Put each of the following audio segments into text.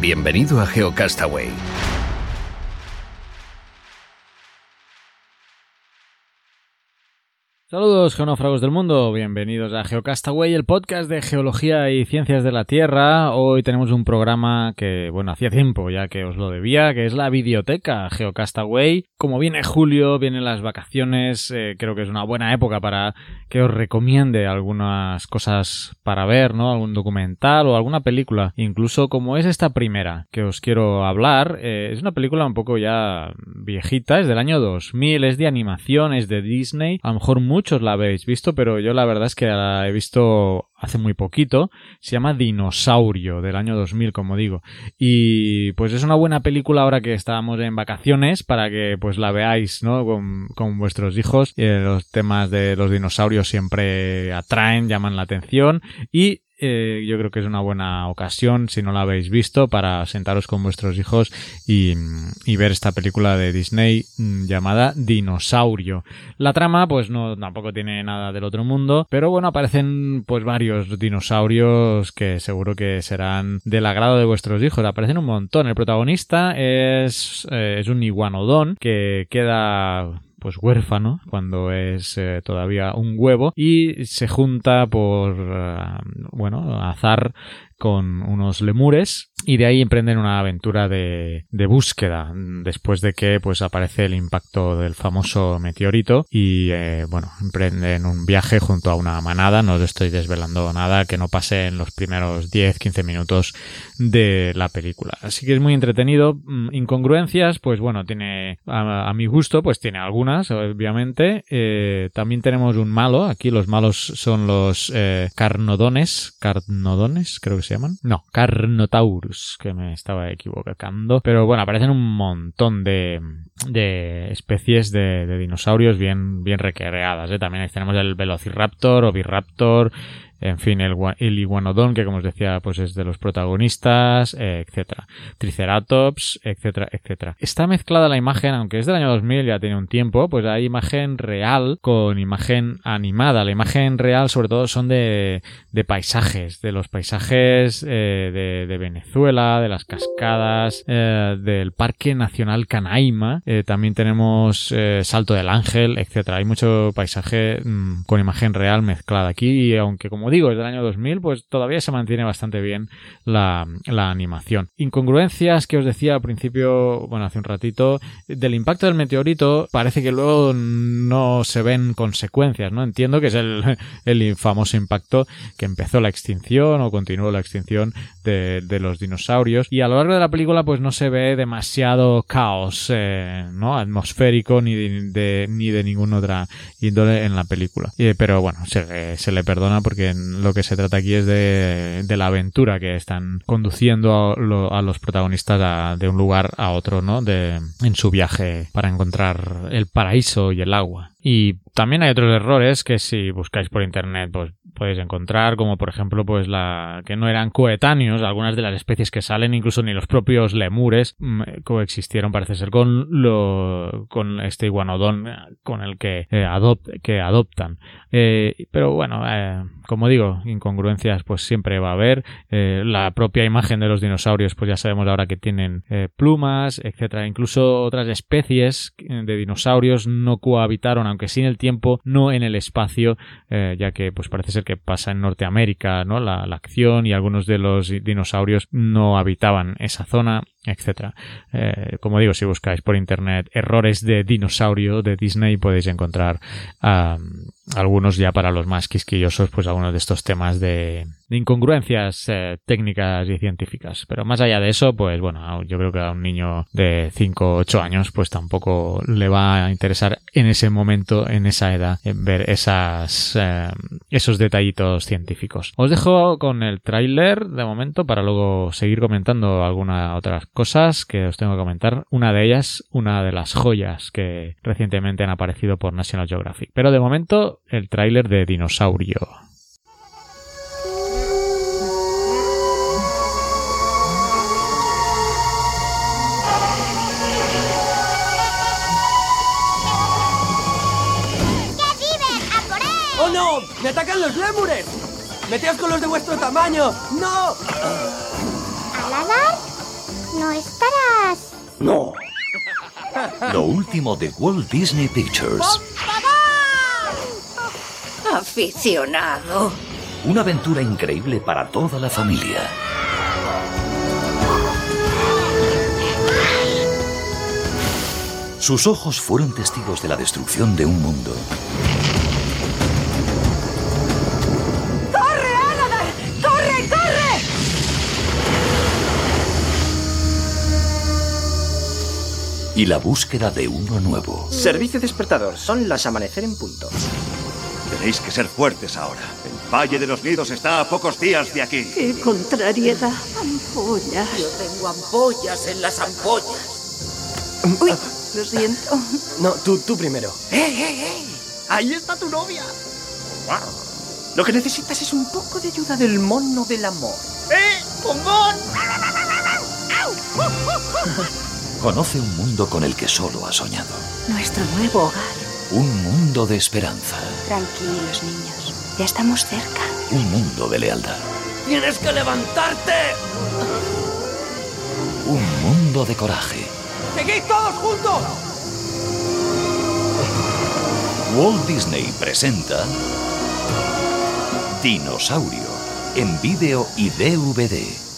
Bienvenido a GeoCastaway. Saludos geonófragos del mundo, bienvenidos a GeoCastaway, el podcast de geología y ciencias de la Tierra. Hoy tenemos un programa que, bueno, hacía tiempo ya que os lo debía, que es la videoteca GeoCastaway. Como viene julio, vienen las vacaciones, eh, creo que es una buena época para que os recomiende algunas cosas para ver, ¿no? Algún documental o alguna película. Incluso como es esta primera que os quiero hablar, eh, es una película un poco ya viejita, es del año 2000, es de animación, es de Disney, a lo mejor muchos la habéis visto, pero yo la verdad es que la he visto hace muy poquito. Se llama Dinosaurio, del año 2000, como digo. Y pues es una buena película ahora que estábamos en vacaciones para que pues la veáis, ¿no? Con, vuestros hijos. Eh, los temas de los dinosaurios siempre atraen, llaman la atención. Y eh, yo creo que es una buena ocasión, si no la habéis visto, para sentaros con vuestros hijos y, ver esta película de Disney mm, llamada Dinosaurio. La trama, pues no, tampoco tiene nada del otro mundo, pero bueno, aparecen pues varios dinosaurios que seguro que serán del agrado de vuestros hijos. Aparecen un montón. El protagonista es, eh, es un iguanodón que queda pues huérfano cuando es eh, todavía un huevo y se junta por eh, bueno azar con unos lemures y de ahí emprenden una aventura de, búsqueda después de que pues aparece el impacto del famoso meteorito y eh, bueno emprenden un viaje junto a una manada. No os estoy desvelando nada que no pase en los primeros 10-15 minutos de la película. Así que es muy entretenido mm, incongruencias pues bueno tiene a, mi gusto pues tiene algunas obviamente. Eh, también tenemos un malo. Aquí los malos son los eh, carnodones carnodones creo que se no carnotaurus que me estaba equivocando. Pero bueno, aparecen un montón de, de especies de, dinosaurios bien, bien recreadas. ¿eh? También tenemos el Velociraptor, Oviraptor, en fin, el, el, iguanodón, que como os decía, pues es de los protagonistas, eh, etcétera. Triceratops, etcétera, etcétera. Está mezclada la imagen, aunque es del año 2000, ya tiene un tiempo, pues hay imagen real con imagen animada. La imagen real, sobre todo, son de, paisajes, de los paisajes eh, de, Venezuela, de las cascadas, eh, del Parque Nacional Canaima. Eh, también tenemos Salto del Ángel, etcétera. Hay mucho paisaje mmm, con imagen real mezclada aquí, y aunque como digo, es del año 2000, pues todavía se mantiene bastante bien la, la, animación. Incongruencias que os decía al principio, bueno, hace un ratito, del impacto del meteorito, parece que luego no se ven consecuencias, ¿no? Entiendo que es el, el famoso impacto que empezó la extinción o continuó la extinción de, de, los dinosaurios y a lo largo de la película pues no se ve demasiado caos, eh, ¿no? Atmosférico ni de, ni de ninguna otra índole en la película. pero bueno, se, se le perdona porque lo que se trata aquí es de, la aventura que están conduciendo a, a los protagonistas de un lugar a otro, ¿no? De, en su viaje para encontrar el paraíso y el agua. Y también hay otros errores que si buscáis por internet pues podéis encontrar, como por ejemplo pues la que no eran coetáneos, algunas de las especies que salen, incluso ni los propios lemures mm, coexistieron parece ser con lo con este iguanodón eh, con el que eh, que adoptan. Eh, pero bueno, eh, como digo, incongruencias pues siempre va a haber. La propia imagen de los dinosaurios pues ya sabemos ahora que tienen plumas, etcétera. Incluso otras especies de dinosaurios no cohabitaron, aunque sí en el tiempo, no en el espacio, ya que pues parece ser que pasa en Norteamérica, ¿no? La, la acción y algunos de los dinosaurios no habitaban esa zona etcétera. Eh, como digo, si buscáis por internet errores de dinosaurio de Disney podéis encontrar algunos ya para los más quisquillosos, pues algunos de estos temas de, incongruencias eh, técnicas y científicas. Pero más allá de eso, pues bueno, yo creo que a un niño de 5 o 8 años, pues tampoco le va a interesar en ese momento, en esa edad, ver esas, eh, esos detallitos científicos. Os dejo con el tráiler de momento para luego seguir comentando algunas otras cosas que os tengo que comentar. Una de ellas, una de las joyas que recientemente han aparecido por National Geographic. Pero de momento, el tráiler de Dinosaurio. ¡Oh no! ¡Me atacan los lémures! ¡Meteos con los de vuestro tamaño! ¡No! ¿Aladar? ¿No estarás? ¡No! Lo último de Walt Disney Pictures. Aficionado. Una aventura increíble para toda la familia. Sus ojos fueron testigos de la destrucción de un mundo. Y la búsqueda de uno nuevo. Servicio despertador. Son las amanecer en punto. Tenéis que ser fuertes ahora. El Valle de los Nidos está a pocos días de aquí. ¡Qué contrariedad! Ampollas. Yo tengo ampollas en las ampollas. Uy, lo siento. No, tú, tú primero. ¡Eh, eh, eh! ¡Ahí está tu novia! Lo que necesitas es un poco de ayuda del mono del amor. ¡Eh! ¡Pongón! Conoce un mundo con el que solo ha soñado. Nuestro nuevo hogar. Un mundo de esperanza. Tranquilos, niños. Ya estamos cerca. Un mundo de lealtad. ¡Tienes que levantarte! Un mundo de coraje. ¡Seguid todos juntos! Walt Disney presenta Dinosaurio en vídeo y DVD.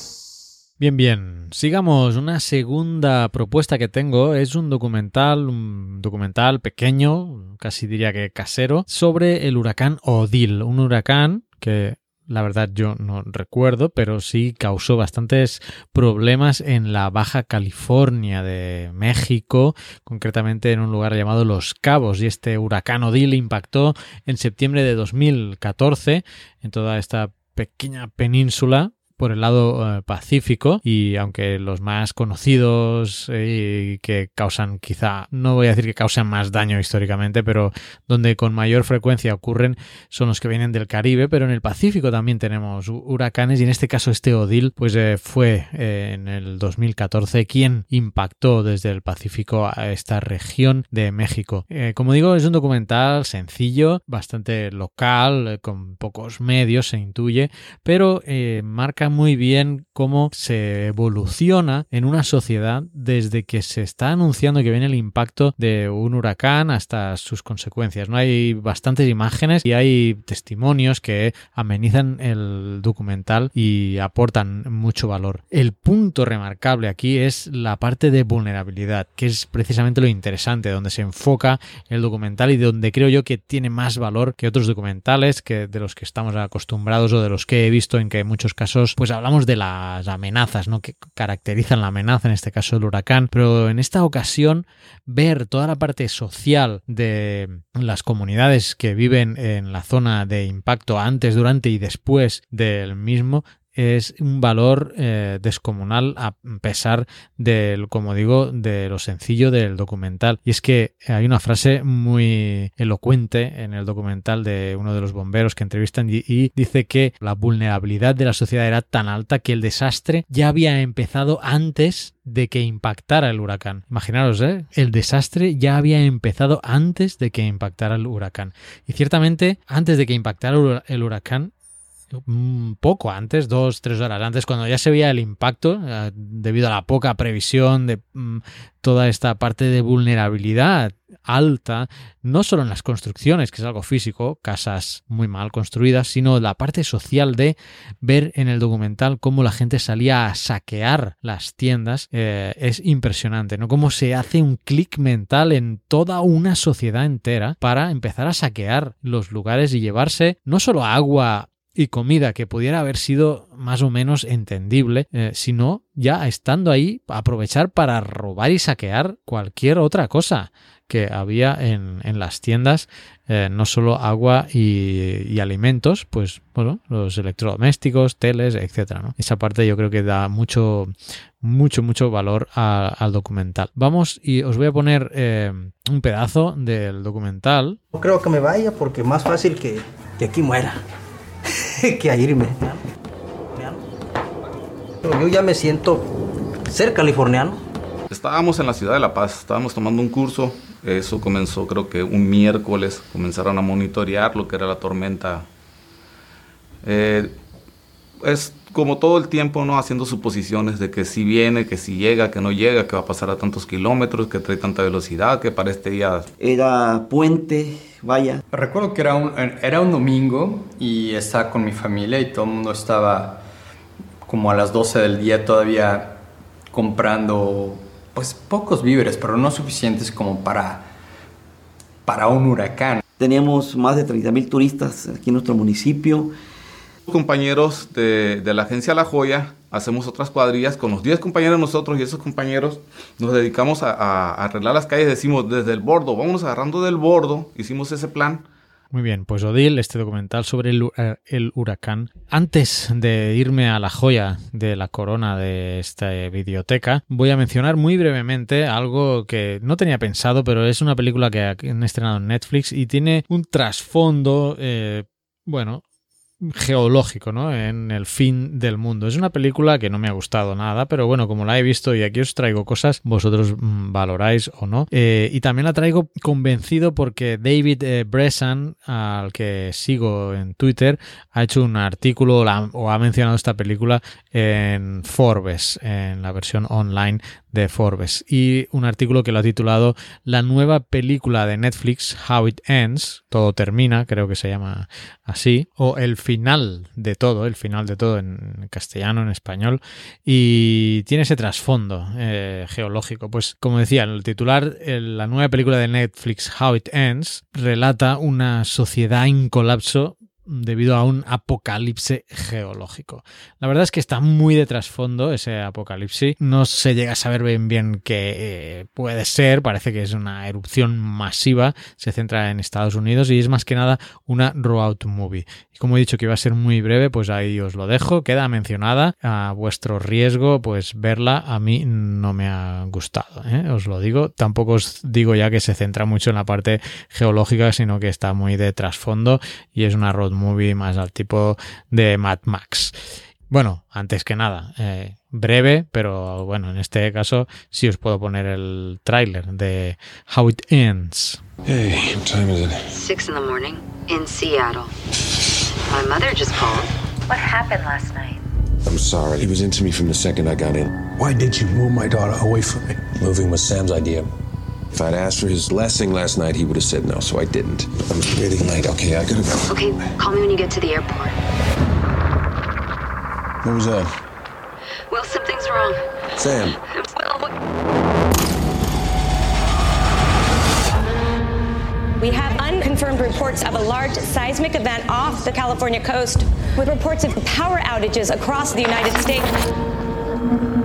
Bien, bien. Sigamos. Una segunda propuesta que tengo es un documental, un documental pequeño, casi diría que casero, sobre el huracán Odil. Un huracán que la verdad yo no recuerdo, pero sí causó bastantes problemas en la Baja California de México, concretamente en un lugar llamado Los Cabos, y este huracán Odil impactó en septiembre de 2014 en toda esta pequeña península por el lado eh, pacífico y aunque los más conocidos eh, y que causan quizá, no voy a decir que causan más daño históricamente, pero donde con mayor frecuencia ocurren son los que vienen del Caribe, pero en el Pacífico también tenemos huracanes y en este caso este Odil pues eh, fue en el 2014 quien impactó desde el Pacífico a esta región de México. como digo, es un documental sencillo, bastante local, con pocos medios se intuye, pero marca muy bien cómo se evoluciona en una sociedad desde que se está anunciando que viene el impacto de un huracán hasta sus consecuencias. No hay bastantes imágenes y hay testimonios que amenizan el documental y aportan mucho valor. El punto remarcable aquí es la parte de vulnerabilidad, que es precisamente lo interesante, donde se enfoca el documental y donde creo yo que tiene más valor que otros documentales que de los que estamos acostumbrados o de los que he visto en que en muchos casos pues hablamos de las amenazas, ¿no? Que caracterizan la amenaza, en este caso el huracán, pero en esta ocasión ver toda la parte social de las comunidades que viven en la zona de impacto antes, durante y después del mismo es un valor eh, descomunal a pesar del, como digo, de lo sencillo del documental. Y es que hay una frase muy elocuente en el documental de uno de los bomberos que entrevistan y, y dice que la vulnerabilidad de la sociedad era tan alta que el desastre ya había empezado antes de que impactara el huracán. Imaginaros, ¿eh? el desastre ya había empezado antes de que impactara el huracán. Y ciertamente, antes de que impactara el huracán, poco antes, dos, tres horas antes, cuando ya se veía el impacto, eh, debido a la poca previsión de mm, toda esta parte de vulnerabilidad alta, no solo en las construcciones, que es algo físico, casas muy mal construidas, sino la parte social de ver en el documental cómo la gente salía a saquear las tiendas, eh, es impresionante, ¿no? Cómo se hace un clic mental en toda una sociedad entera para empezar a saquear los lugares y llevarse no solo agua y comida que pudiera haber sido más o menos entendible, eh, sino ya estando ahí aprovechar para robar y saquear cualquier otra cosa que había en, en las tiendas, eh, no solo agua y, alimentos, pues bueno, los electrodomésticos, teles, etcétera. ¿no? Esa parte yo creo que da mucho, mucho, mucho valor al documental. Vamos y os voy a poner eh, un pedazo del documental. Creo que me vaya porque más fácil que, que aquí muera. que a irme. Yo ya me siento ser californiano. Estábamos en la ciudad de La Paz, estábamos tomando un curso. Eso comenzó creo que un miércoles. Comenzaron a monitorear lo que era la tormenta. Eh, es como todo el tiempo, ¿no? Haciendo suposiciones de que si viene, que si llega, que no llega, que va a pasar a tantos kilómetros, que trae tanta velocidad, que para este día... Era puente, vaya. Recuerdo que era un, era un domingo y estaba con mi familia y todo el mundo estaba como a las 12 del día todavía comprando pues pocos víveres, pero no suficientes como para, para un huracán. Teníamos más de 30 mil turistas aquí en nuestro municipio compañeros de, de, la agencia La Joya, hacemos otras cuadrillas con los 10 compañeros nosotros y esos compañeros nos dedicamos a, a, arreglar las calles, decimos desde el bordo, vamos agarrando del bordo, hicimos ese plan. Muy bien, pues Odil, este documental sobre el, eh, el, huracán. Antes de irme a la joya de la corona de esta videoteca, voy a mencionar muy brevemente algo que no tenía pensado, pero es una película que han estrenado en Netflix y tiene un trasfondo, eh, bueno, geológico, ¿no? En el fin del mundo. Es una película que no me ha gustado nada, pero bueno, como la he visto y aquí os traigo cosas, vosotros mm, valoráis o no. Eh, y también la traigo convencido porque David eh, Bressan, al que sigo en Twitter, ha hecho un artículo o ha mencionado esta película en Forbes, en la versión online de Forbes y un artículo que lo ha titulado La nueva película de Netflix, How It Ends, todo termina, creo que se llama así, o el final de todo, el final de todo en castellano, en español, y tiene ese trasfondo eh, geológico. Pues como decía, el titular, la nueva película de Netflix, How It Ends, relata una sociedad en colapso debido a un apocalipsis geológico. La verdad es que está muy de trasfondo ese apocalipsis. No se llega a saber bien bien qué eh, puede ser. Parece que es una erupción masiva. Se centra en Estados Unidos y es más que nada una road movie. Y como he dicho que iba a ser muy breve, pues ahí os lo dejo. Queda mencionada a vuestro riesgo, pues verla a mí no me ha gustado. ¿eh? Os lo digo. Tampoco os digo ya que se centra mucho en la parte geológica, sino que está muy de trasfondo y es una road movie más al tipo de Mad Max. Bueno, antes que nada, eh, breve, pero bueno, en este caso sí os puedo poner el tráiler de How It Ends. Hey, what time is it? Six in the morning in Seattle. My mother just called. What happened last night? I'm sorry. He was into me from the second I got in. Why did you move my daughter away from me? Moving was Sam's idea. If I'd asked for his blessing last night, he would have said no, so I didn't. I'm really late. Okay, I gotta go. Okay, call me when you get to the airport. What was that? Well, something's wrong. Sam. Will. We have unconfirmed reports of a large seismic event off the California coast, with reports of power outages across the United States.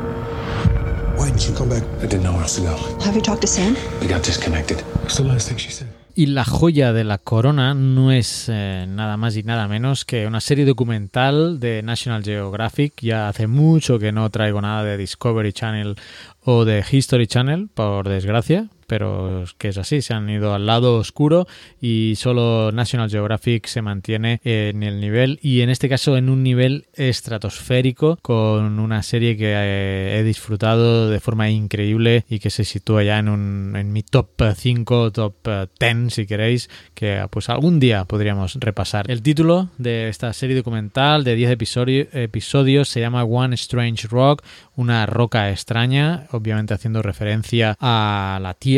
Come back? I didn't know where else to go. Have you talked to Sam? We got disconnected. What's the last thing she said? Y la joya de la corona no es eh, nada más y nada menos que una serie documental de National Geographic. Ya hace mucho que no traigo nada de Discovery Channel o de History Channel, por desgracia, pero que es así, se han ido al lado oscuro y solo National Geographic se mantiene en el nivel y en este caso en un nivel estratosférico con una serie que eh, he disfrutado de forma increíble y que se sitúa ya en, un, en mi top 5, top 10 si queréis, que pues algún día podríamos repasar. El título de esta serie documental de 10 episodios, episodios se llama One Strange Rock, una roca extraña, obviamente haciendo referencia a la Tierra.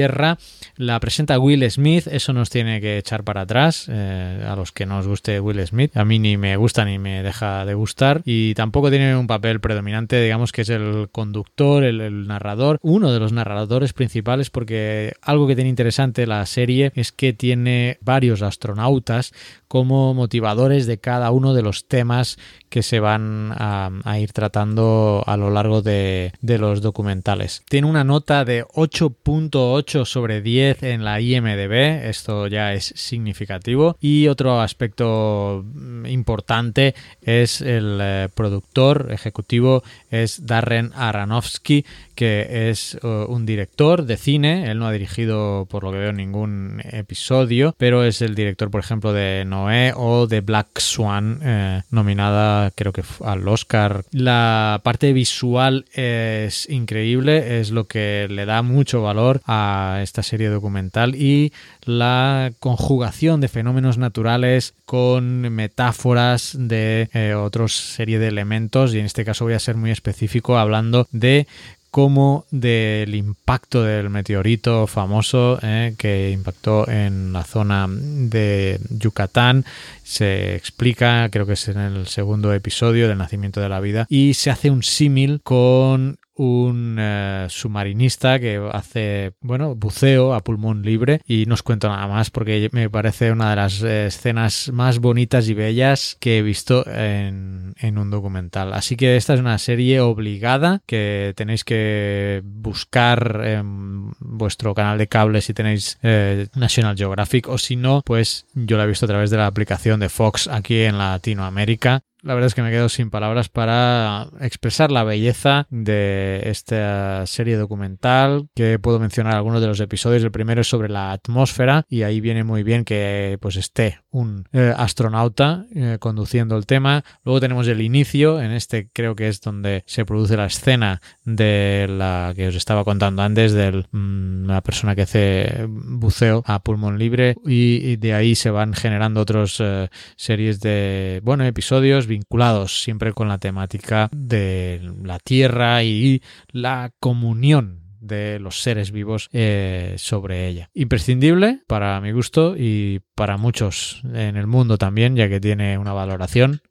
La presenta Will Smith, eso nos tiene que echar para atrás, eh, a los que no os guste Will Smith. A mí ni me gusta ni me deja de gustar y tampoco tiene un papel predominante, digamos que es el conductor, el, narrador, uno de los narradores principales porque algo que tiene interesante la serie es que tiene varios astronautas como motivadores de cada uno de los temas que se van a, ir tratando a lo largo de, los documentales. Tiene una nota de 8.8 sobre 10 en la IMDB, esto ya es significativo. Y otro aspecto importante es el eh, productor ejecutivo, es Darren Aronofsky, que es uh, un director de cine. Él no ha dirigido, por lo que veo, ningún episodio, pero es el director, por ejemplo, de Noé o de Black Swan, eh, nominada creo que al Oscar. La parte visual es increíble, es lo que le da mucho valor a esta serie documental y la conjugación de fenómenos naturales con metáforas de eh, otros serie de elementos y en este caso voy a ser muy específico hablando de como del impacto del meteorito famoso eh, que impactó en la zona de Yucatán. Se explica, creo que es en el segundo episodio del nacimiento de la vida, y se hace un símil con un eh, submarinista que hace, bueno, buceo a pulmón libre y no os cuento nada más porque me parece una de las eh, escenas más bonitas y bellas que he visto en, en, un documental. Así que esta es una serie obligada que tenéis que buscar en vuestro canal de cable si tenéis eh, National Geographic o si no, pues yo la he visto a través de la aplicación de Fox aquí en Latinoamérica la verdad es que me quedo sin palabras para expresar la belleza de esta serie documental que puedo mencionar algunos de los episodios. El primero es sobre la atmósfera y ahí viene muy bien que pues esté un eh, astronauta eh, conduciendo el tema. Luego tenemos el inicio, en este creo que es donde se produce la escena de la que os estaba contando antes de mm, la persona que hace buceo a pulmón libre y, de ahí se van generando otras eh, series de bueno episodios vinculados siempre con la temática de la tierra y la comunión de los seres vivos eh, sobre ella. Imprescindible para mi gusto y para muchos en el mundo también, ya que tiene una valoración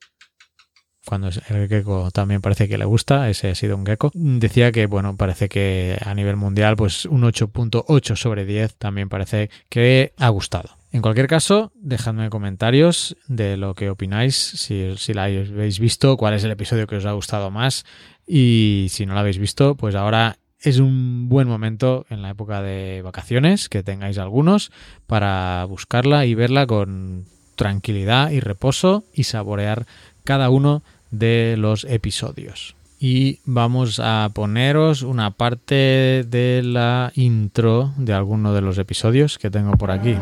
cuando el gecko también parece que le gusta, ese ha sido un gecko. Decía que, bueno, parece que a nivel mundial, pues un 8.8 sobre 10 también parece que ha gustado. En cualquier caso, dejadme comentarios de lo que opináis, si, si la habéis visto, cuál es el episodio que os ha gustado más y si no lo habéis visto, pues ahora es un buen momento en la época de vacaciones, que tengáis algunos, para buscarla y verla con tranquilidad y reposo y saborear cada uno de los episodios y vamos a poneros una parte de la intro de alguno de los episodios que tengo por aquí.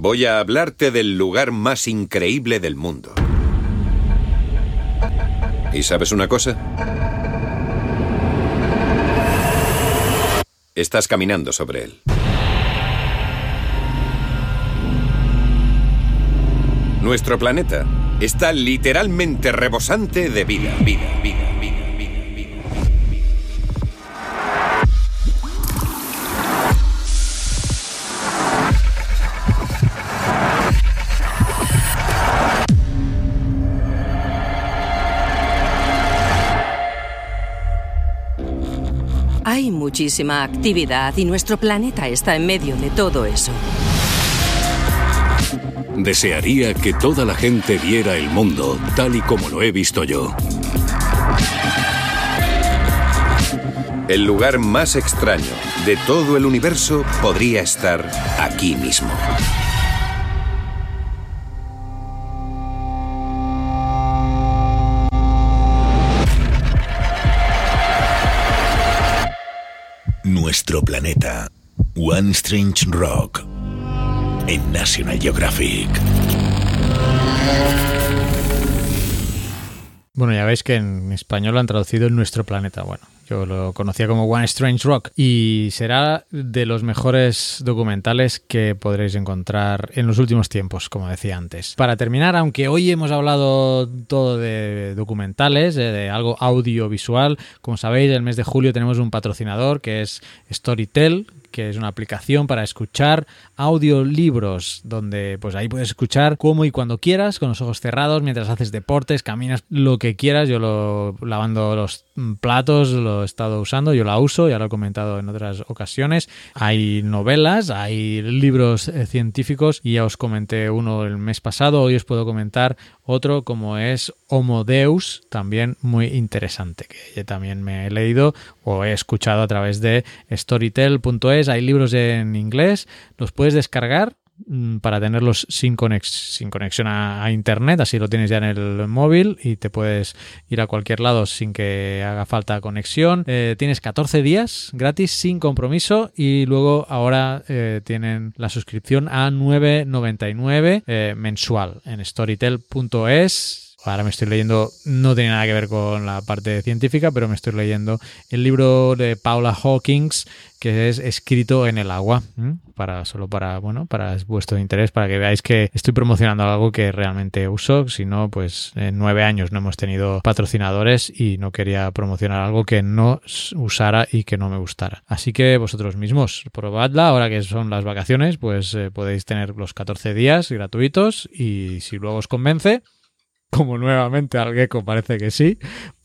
Voy a hablarte del lugar más increíble del mundo. ¿Y sabes una cosa? Estás caminando sobre él. Nuestro planeta está literalmente rebosante de vida, vida, vida, Hay muchísima actividad y nuestro planeta está en medio de todo eso. Desearía que toda la gente viera el mundo tal y como lo he visto yo. El lugar más extraño, de todo el universo podría estar aquí mismo. Nuestro planeta. One Strange Rock. En National Geographic. Bueno, ya veis que en español lo han traducido en nuestro planeta. Bueno, yo lo conocía como One Strange Rock y será de los mejores documentales que podréis encontrar en los últimos tiempos, como decía antes. Para terminar, aunque hoy hemos hablado todo de documentales, de, de algo audiovisual, como sabéis, el mes de julio tenemos un patrocinador que es Storytel, que es una aplicación para escuchar audiolibros, donde pues ahí puedes escuchar como y cuando quieras, con los ojos cerrados, mientras haces deportes, caminas, lo que quieras. Yo lo lavando los platos, lo he estado usando, yo la uso, ya lo he comentado en otras ocasiones. Hay novelas, hay libros eh, científicos y ya os comenté uno el mes pasado, hoy os puedo comentar otro como es Homo Deus, también muy interesante, que yo también me he leído o he escuchado a través de storytel.es. Hay libros en inglés, los puedes descargar para tenerlos sin, conex sin conexión a, a, internet, así lo tienes ya en el móvil y te puedes ir a cualquier lado sin que haga falta conexión. Eh, tienes 14 días gratis sin compromiso y luego ahora eh, tienen la suscripción a 9.99 eh, mensual en storytel.es ahora me estoy leyendo, no tiene nada que ver con la parte científica, pero me estoy leyendo el libro de Paula Hawkins, que es escrito en el agua, para solo para, bueno, para vuestro interés, para que veáis que estoy promocionando algo que realmente uso, si no, pues en nueve años no hemos tenido patrocinadores y no quería promocionar algo que no usara y que no me gustara. Así que vosotros mismos, probadla, ahora que son las vacaciones, pues eh, podéis tener los 14 días gratuitos y si luego os convence, como nuevamente al Gecko parece que sí,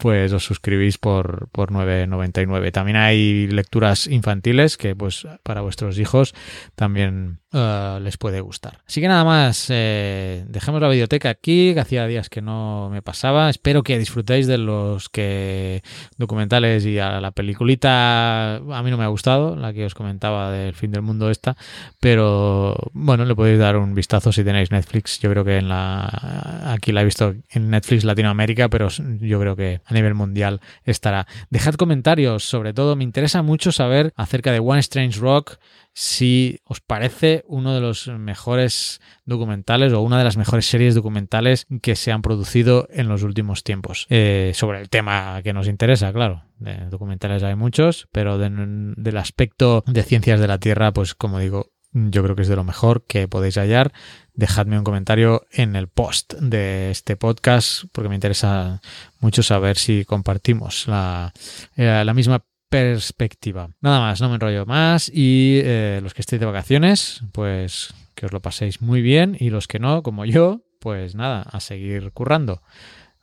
pues os suscribís por, por 9.99. También hay lecturas infantiles que pues para vuestros hijos también uh, les puede gustar. Así que nada más, eh, dejemos la biblioteca aquí, que hacía días que no me pasaba. Espero que disfrutéis de los que documentales y a la peliculita a mí no me ha gustado, la que os comentaba del fin del mundo esta, pero bueno, le podéis dar un vistazo si tenéis Netflix. Yo creo que en la aquí la he visto en Netflix Latinoamérica, pero yo creo que nivel mundial estará. Dejad comentarios, sobre todo me interesa mucho saber acerca de One Strange Rock, si os parece uno de los mejores documentales o una de las mejores series documentales que se han producido en los últimos tiempos. Eh, sobre el tema que nos interesa, claro. De documentales hay muchos, pero de, del aspecto de ciencias de la Tierra, pues como digo, yo creo que es de lo mejor que podéis hallar. Dejadme un comentario en el post de este podcast porque me interesa mucho saber si compartimos la, eh, la misma perspectiva. Nada más, no me enrollo más y eh, los que estéis de vacaciones, pues que os lo paséis muy bien y los que no, como yo, pues nada, a seguir currando.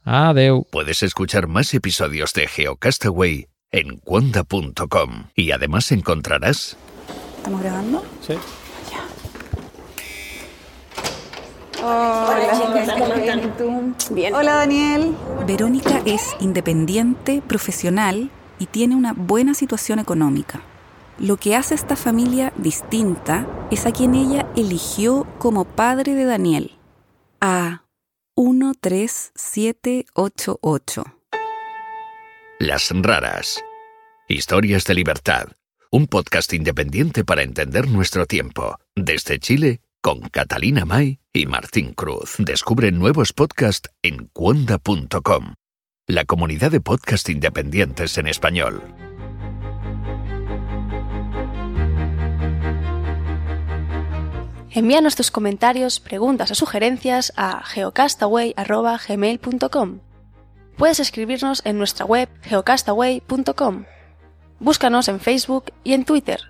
Adeu. Puedes escuchar más episodios de GeoCastaway en cuanda.com y además encontrarás... ¿Estamos grabando? Sí. Hola, Bien. Hola, Daniel. Verónica es independiente, profesional y tiene una buena situación económica. Lo que hace esta familia distinta es a quien ella eligió como padre de Daniel, a 13788. Las raras. Historias de libertad. Un podcast independiente para entender nuestro tiempo. Desde Chile, con Catalina May y Martín Cruz. Descubre nuevos podcasts en cuonda.com la comunidad de podcast independientes en español. Envíanos tus comentarios, preguntas o sugerencias a geocastaway.gmail.com. Puedes escribirnos en nuestra web geocastaway.com. Búscanos en Facebook y en Twitter.